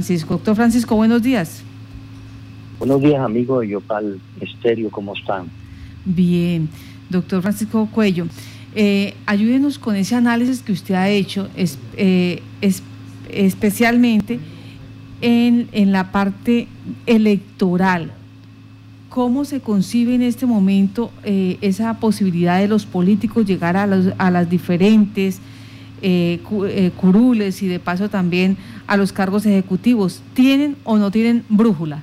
Francisco. Doctor Francisco, buenos días. Buenos días, amigo de Yopal Estéreo, ¿cómo están? Bien, doctor Francisco Cuello, eh, ayúdenos con ese análisis que usted ha hecho, es, eh, especialmente en, en la parte electoral. ¿Cómo se concibe en este momento eh, esa posibilidad de los políticos llegar a, a las diferentes curules y de paso también a los cargos ejecutivos? ¿Tienen o no tienen brújula?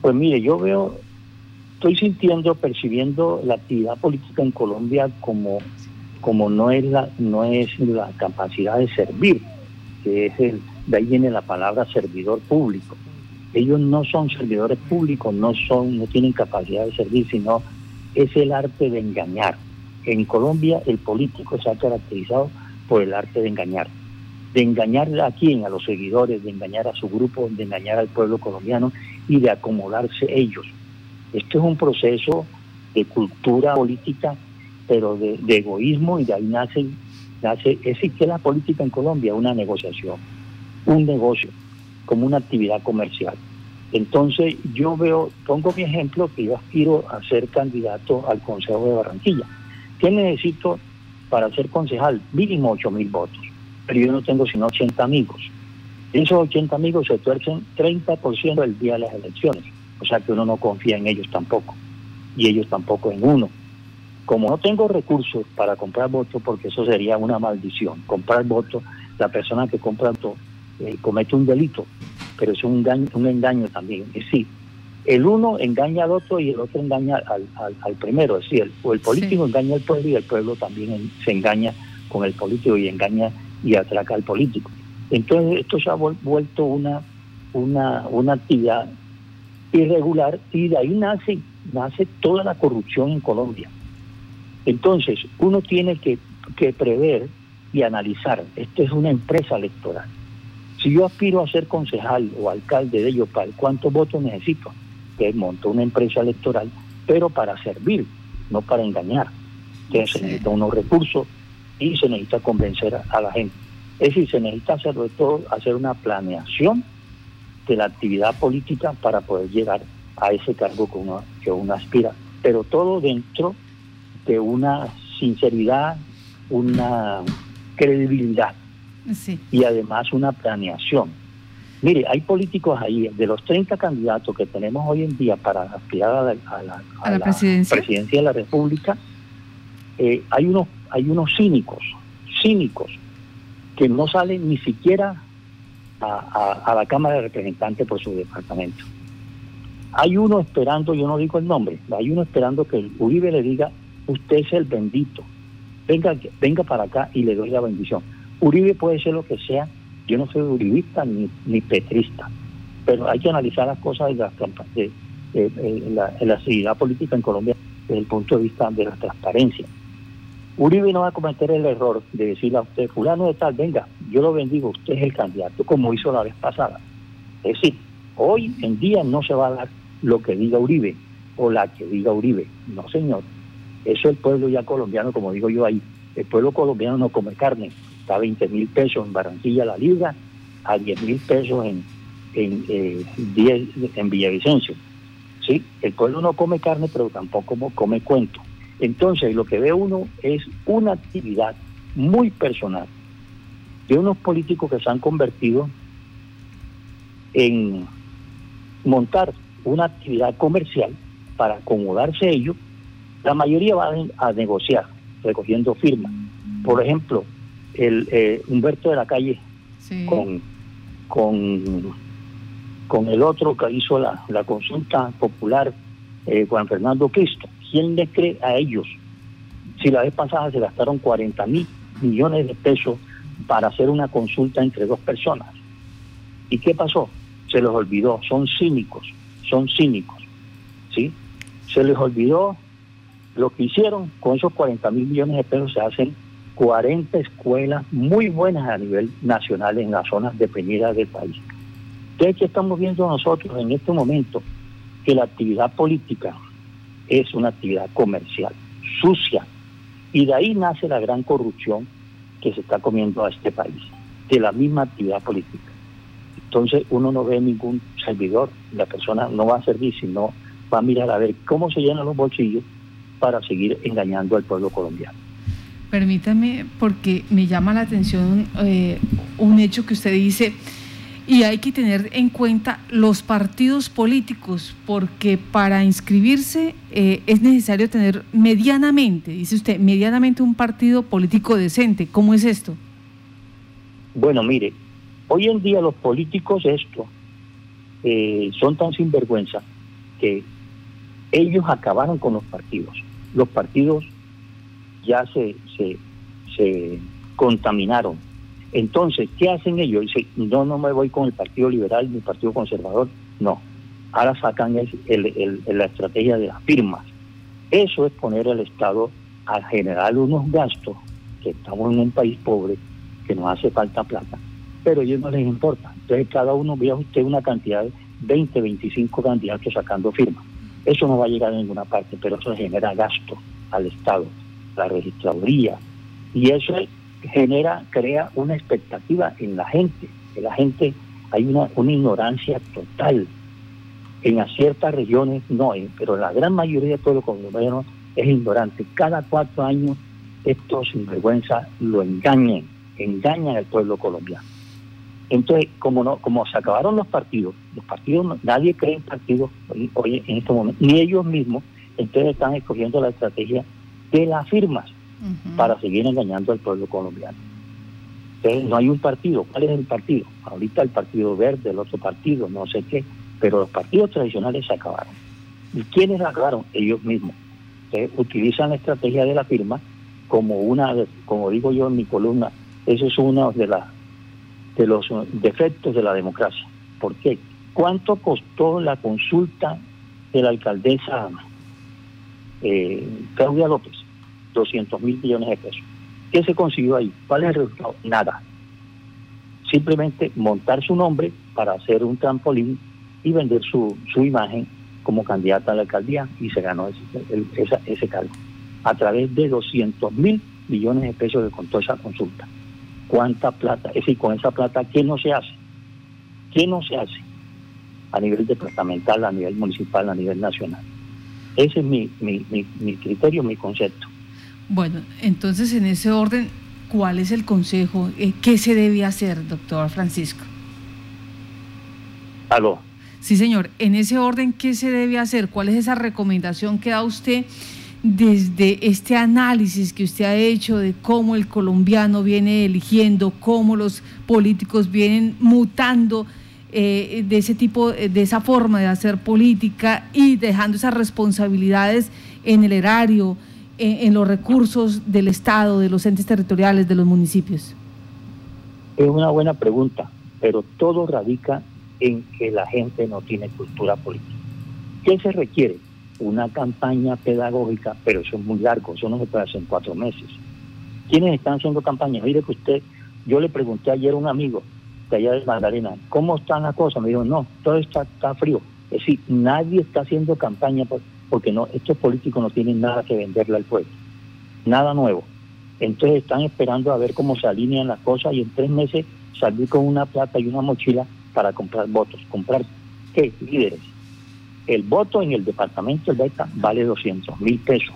Pues mire, yo veo, estoy sintiendo, percibiendo la actividad política en Colombia como, como no es la, no es la capacidad de servir, que es el, de ahí viene la palabra servidor público ellos no son servidores públicos, no son, no tienen capacidad de servir, sino es el arte de engañar. En Colombia el político se ha caracterizado por el arte de engañar. De engañar a quién, a los seguidores, de engañar a su grupo, de engañar al pueblo colombiano y de acomodarse ellos. Esto es un proceso de cultura política, pero de, egoísmo y de ahí nace, nace, es que la política en Colombia, una negociación, un negocio como una actividad comercial. Entonces yo veo, pongo mi ejemplo que yo aspiro a ser candidato al Consejo de Barranquilla. ¿Qué necesito para ser concejal? Mínimo 8 mil votos, pero yo no tengo sino 80 amigos. Esos 80 amigos se tuercen 30% del día de las elecciones, o sea que uno no confía en ellos tampoco, y ellos tampoco en uno. Como no tengo recursos para comprar votos, porque eso sería una maldición, comprar votos, la persona que compra votos eh, comete un delito, pero es un engaño, un engaño también. Es decir, el uno engaña al otro y el otro engaña al, al, primero. Es decir, el, o el político engaña al pueblo y el pueblo también se engaña con el político y engaña y atraca al político. Entonces esto se ha vuelto una, una, una actividad irregular y de ahí nace, nace toda la corrupción en Colombia. Entonces uno tiene que, que prever y analizar, esto es una empresa electoral. Si yo aspiro a ser concejal o alcalde de Yopal, ¿cuántos votos necesito? Que monto una empresa electoral, pero para servir, no para engañar. Entonces necesita unos recursos y se necesita convencer a la gente. Es decir, se necesita sobre todo hacer una planeación de la actividad política para poder llegar a ese cargo que uno, que uno aspira. Pero todo dentro de una sinceridad, una credibilidad y además una planeación. Mire, hay políticos ahí, de los 30 candidatos que tenemos hoy en día para aspirar a la, presidencia? de la República, eh, hay, unos, hay unos cínicos, cínicos, que no salen ni siquiera a, la Cámara de Representantes por su departamento. Hay uno esperando, yo no digo el nombre, hay uno esperando que el Uribe le diga, usted es el bendito, venga, venga para acá y le doy la bendición. Uribe puede ser lo que sea, yo no soy uribista ni, ni petrista, pero hay que analizar las cosas de la, de, la, la actividad política en Colombia desde el punto de vista de la transparencia. Uribe no va a cometer el error de decirle a usted, fulano de tal, venga, yo lo bendigo, usted es el candidato, como hizo la vez pasada. Es decir, hoy en día no se va a dar lo que diga Uribe o la que diga Uribe. No, señor. Eso el pueblo ya colombiano, como digo yo ahí, el pueblo colombiano no come carne, está a 20 mil pesos en Barranquilla la libra, a 10 mil pesos en, en, eh, en Villavicencio. ¿Sí? El pueblo no come carne, pero tampoco come cuento. Entonces, lo que ve uno es una actividad muy personal de unos políticos que se han convertido en montar una actividad comercial para acomodarse ellos. La mayoría van a negociar, recogiendo firmas. Por ejemplo, el eh, Humberto de la Calle con, con, con el otro que hizo la, la consulta popular, eh, Juan Fernando Cristo. ¿Quién le cree a ellos? Si la vez pasada se gastaron 40 mil millones de pesos para hacer una consulta entre dos personas. ¿Y qué pasó? Se les olvidó, son cínicos, son cínicos. ¿sí? Se les olvidó lo que hicieron con esos 40 mil millones de pesos, se hacen 40 escuelas muy buenas a nivel nacional en las zonas deprimidas del país. Entonces, ¿qué estamos viendo nosotros en este momento? Que la actividad política es una actividad comercial, sucia, y de ahí nace la gran corrupción que se está comiendo a este país, de la misma actividad política. Entonces uno no ve ningún servidor, la persona no va a servir, sino va a mirar a ver cómo se llenan los bolsillos para seguir engañando al pueblo colombiano. Permítame, porque me llama la atención eh, un hecho que usted dice, y hay que tener en cuenta los partidos políticos, porque para inscribirse eh, es necesario tener medianamente, dice usted, medianamente un partido político decente. ¿Cómo es esto? Bueno, mire, hoy en día los políticos esto eh, son tan sinvergüenza que ellos acabaron con los partidos. Los partidos ya se, se, se contaminaron entonces, ¿qué hacen ellos? Dicen, no, no me voy con el Partido Liberal ni el Partido Conservador. No. Ahora sacan el, la estrategia de las firmas. Eso es poner al Estado a generar unos gastos, que estamos en un país pobre, que nos hace falta plata, pero ellos no les importa. Entonces, cada uno vea usted una cantidad de 20, 25 candidatos sacando firmas. Eso no va a llegar a ninguna parte, pero eso genera gasto al Estado, la registraduría. Y eso es genera, crea una expectativa en la gente, que la gente, hay una, una ignorancia total. En ciertas regiones no, pero la gran mayoría de todos los colombianos es ignorante. Cada cuatro años estos sinvergüenza lo engañan, engañan al pueblo colombiano. Entonces, como no, como se acabaron los partidos, los partidos, nadie cree en partidos hoy, en estos momentos, ni ellos mismos, entonces están escogiendo la estrategia de las firmas para seguir engañando al pueblo colombiano. Entonces, no hay un partido. ¿Cuál es el partido? Ahorita el Partido Verde, el otro partido, no sé qué, pero los partidos tradicionales se acabaron. ¿Y quiénes acabaron? Ellos mismos. utilizan la estrategia de la firma como una, como digo yo en mi columna, eso es uno de, la, de los defectos de la democracia. ¿Por qué? ¿Cuánto costó la consulta de la alcaldesa eh, Claudia López? 200 mil millones de pesos. ¿Qué se consiguió ahí? ¿Cuál es el resultado? Nada. Simplemente montar su nombre para hacer un trampolín y vender su, su imagen como candidata a la alcaldía y se ganó ese, ese cargo. A través de 200 mil millones de pesos que contó esa consulta. ¿Cuánta plata? Es decir, con esa plata, ¿qué no se hace? ¿Qué no se hace? A nivel departamental, a nivel municipal, a nivel nacional. Ese es mi, mi, mi criterio, mi concepto. Bueno, entonces en ese orden, ¿cuál es el consejo? Eh, ¿Qué se debe hacer, doctor Francisco? ¿Aló? Sí, señor. En ese orden, ¿qué se debe hacer? ¿Cuál es esa recomendación que da usted desde este análisis que usted ha hecho de cómo el colombiano viene eligiendo, cómo los políticos vienen mutando? Eh, de ese tipo, de esa forma de hacer política y dejando esas responsabilidades en el erario, en, los recursos del Estado, de los entes territoriales, de los municipios? Es una buena pregunta, pero todo radica en que la gente no tiene cultura política. ¿Qué se requiere? Una campaña pedagógica, pero eso es muy largo, eso no se puede hacer en cuatro meses. ¿Quiénes están haciendo campaña? Mire que usted, yo le pregunté ayer a un amigo de allá de Magdalena, ¿cómo están las cosas? Me dijo, no, todo está, está frío. Es decir, nadie está haciendo campaña porque no, estos políticos no tienen nada que venderle al pueblo, nada nuevo. Entonces están esperando a ver cómo se alinean las cosas y en tres meses salir con una plata y una mochila para comprar votos. ¿Comprar qué? Líderes. El voto en el departamento del Beta vale 200 mil pesos.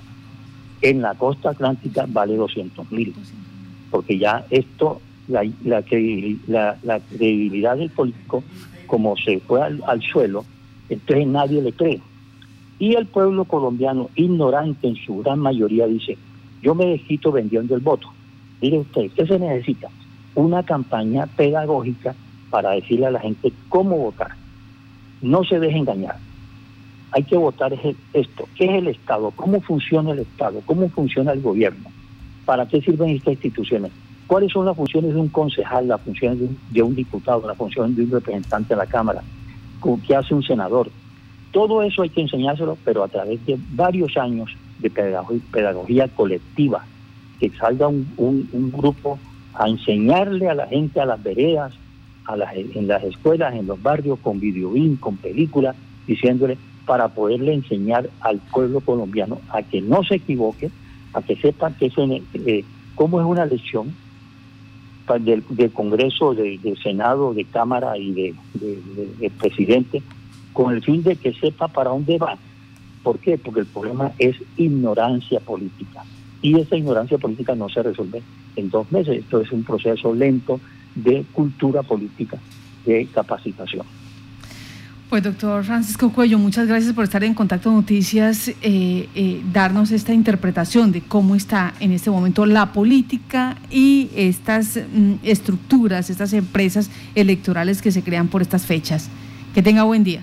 En la costa atlántica vale 200 mil. Porque ya esto, la, la, la, credibilidad del político, como se fue al suelo, entonces nadie le cree. Y el pueblo colombiano, ignorante en su gran mayoría, dice, yo me desquito vendiendo el voto. Mire usted, ¿qué se necesita? Una campaña pedagógica para decirle a la gente cómo votar. No se deje engañar. Hay que votar esto. ¿Qué es el Estado? ¿Cómo funciona el Estado? ¿Cómo funciona el gobierno? ¿Para qué sirven estas instituciones? ¿Cuáles son las funciones de un concejal, las funciones de un, de un diputado, las funciones de un representante de la Cámara? ¿Qué hace un senador? Todo eso hay que enseñárselo, pero a través de varios años de pedagogía, colectiva, que salga un, grupo a enseñarle a la gente a las veredas, a las, en las escuelas, en los barrios, con videoín, con películas, diciéndole para poderle enseñar al pueblo colombiano a que no se equivoque, a que sepa que eso, eh, cómo es una lección, del, Congreso, del Senado, de Cámara y de, del presidente, con el fin de que sepa para dónde va. ¿Por qué? Porque el problema es ignorancia política. Y esa ignorancia política no se resuelve en dos meses. Esto es un proceso lento de cultura política, de capacitación. Pues doctor Francisco Cuello, muchas gracias por estar en Contacto Noticias, eh, eh, darnos esta interpretación de cómo está en este momento la política y estas mm, estructuras, estas empresas electorales que se crean por estas fechas. Que tenga buen día.